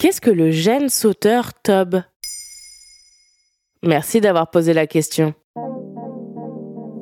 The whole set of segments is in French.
Qu'est-ce que le gène sauteur TOB? Merci d'avoir posé la question.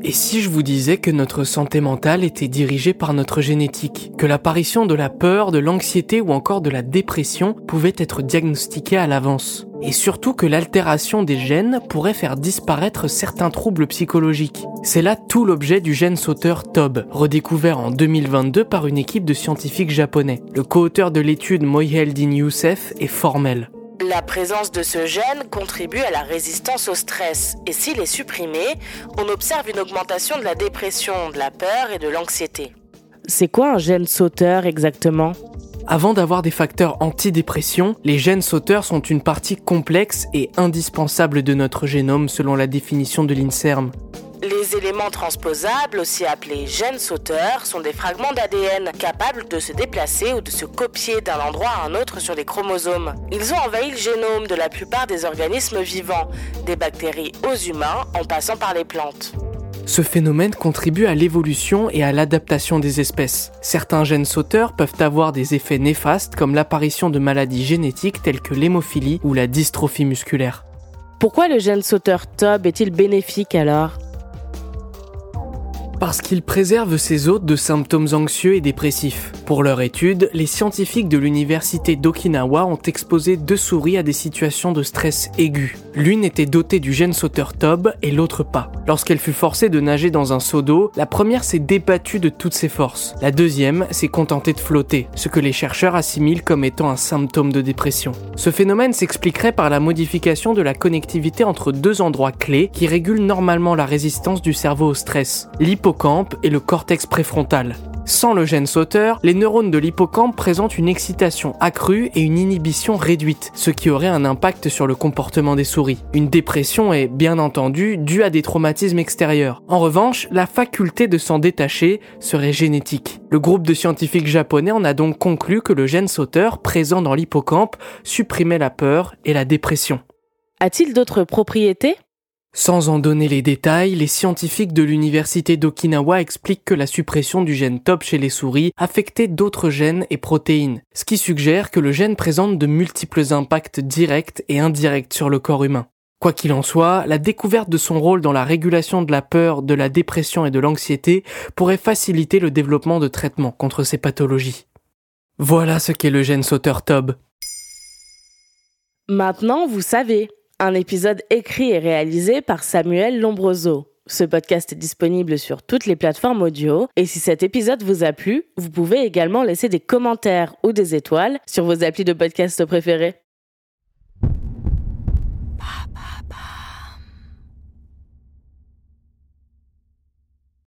Et si je vous disais que notre santé mentale était dirigée par notre génétique, que l'apparition de la peur, de l'anxiété ou encore de la dépression pouvait être diagnostiquée à l'avance et surtout que l'altération des gènes pourrait faire disparaître certains troubles psychologiques. C'est là tout l'objet du gène sauteur TOB, redécouvert en 2022 par une équipe de scientifiques japonais. Le co-auteur de l'étude Mohiyeldin Youssef est formel. La présence de ce gène contribue à la résistance au stress et s'il est supprimé, on observe une augmentation de la dépression, de la peur et de l'anxiété. C'est quoi un gène sauteur exactement? Avant d'avoir des facteurs antidépression, les gènes sauteurs sont une partie complexe et indispensable de notre génome selon la définition de l'INSERM. Les éléments transposables, aussi appelés gènes sauteurs, sont des fragments d'ADN capables de se déplacer ou de se copier d'un endroit à un autre sur les chromosomes. Ils ont envahi le génome de la plupart des organismes vivants, des bactéries aux humains en passant par les plantes. Ce phénomène contribue à l'évolution et à l'adaptation des espèces. Certains gènes sauteurs peuvent avoir des effets néfastes comme l'apparition de maladies génétiques telles que l'hémophilie ou la dystrophie musculaire. Pourquoi le gène sauteur TOB est-il bénéfique alors? Parce qu'il préserve ses hôtes de symptômes anxieux et dépressifs. Pour leur étude, les scientifiques de l'université d'Okinawa ont exposé deux souris à des situations de stress aigu. L'une était dotée du gène sauteur TOB et l'autre pas. Lorsqu'elle fut forcée de nager dans un seau d'eau, la première s'est débattue de toutes ses forces. La deuxième s'est contentée de flotter, ce que les chercheurs assimilent comme étant un symptôme de dépression. Ce phénomène s'expliquerait par la modification de la connectivité entre deux endroits clés qui régulent normalement la résistance du cerveau au stress et le cortex préfrontal. Sans le gène sauteur, les neurones de l'hippocampe présentent une excitation accrue et une inhibition réduite, ce qui aurait un impact sur le comportement des souris. Une dépression est, bien entendu, due à des traumatismes extérieurs. En revanche, la faculté de s'en détacher serait génétique. Le groupe de scientifiques japonais en a donc conclu que le gène sauteur présent dans l'hippocampe supprimait la peur et la dépression. A-t-il d'autres propriétés? Sans en donner les détails, les scientifiques de l'université d'Okinawa expliquent que la suppression du gène TOP chez les souris affectait d'autres gènes et protéines, ce qui suggère que le gène présente de multiples impacts directs et indirects sur le corps humain. Quoi qu'il en soit, la découverte de son rôle dans la régulation de la peur, de la dépression et de l'anxiété pourrait faciliter le développement de traitements contre ces pathologies. Voilà ce qu'est le gène sauteur TOB. Maintenant, vous savez. Un épisode écrit et réalisé par Samuel Lombroso. Ce podcast est disponible sur toutes les plateformes audio et si cet épisode vous a plu, vous pouvez également laisser des commentaires ou des étoiles sur vos applis de podcast préférés.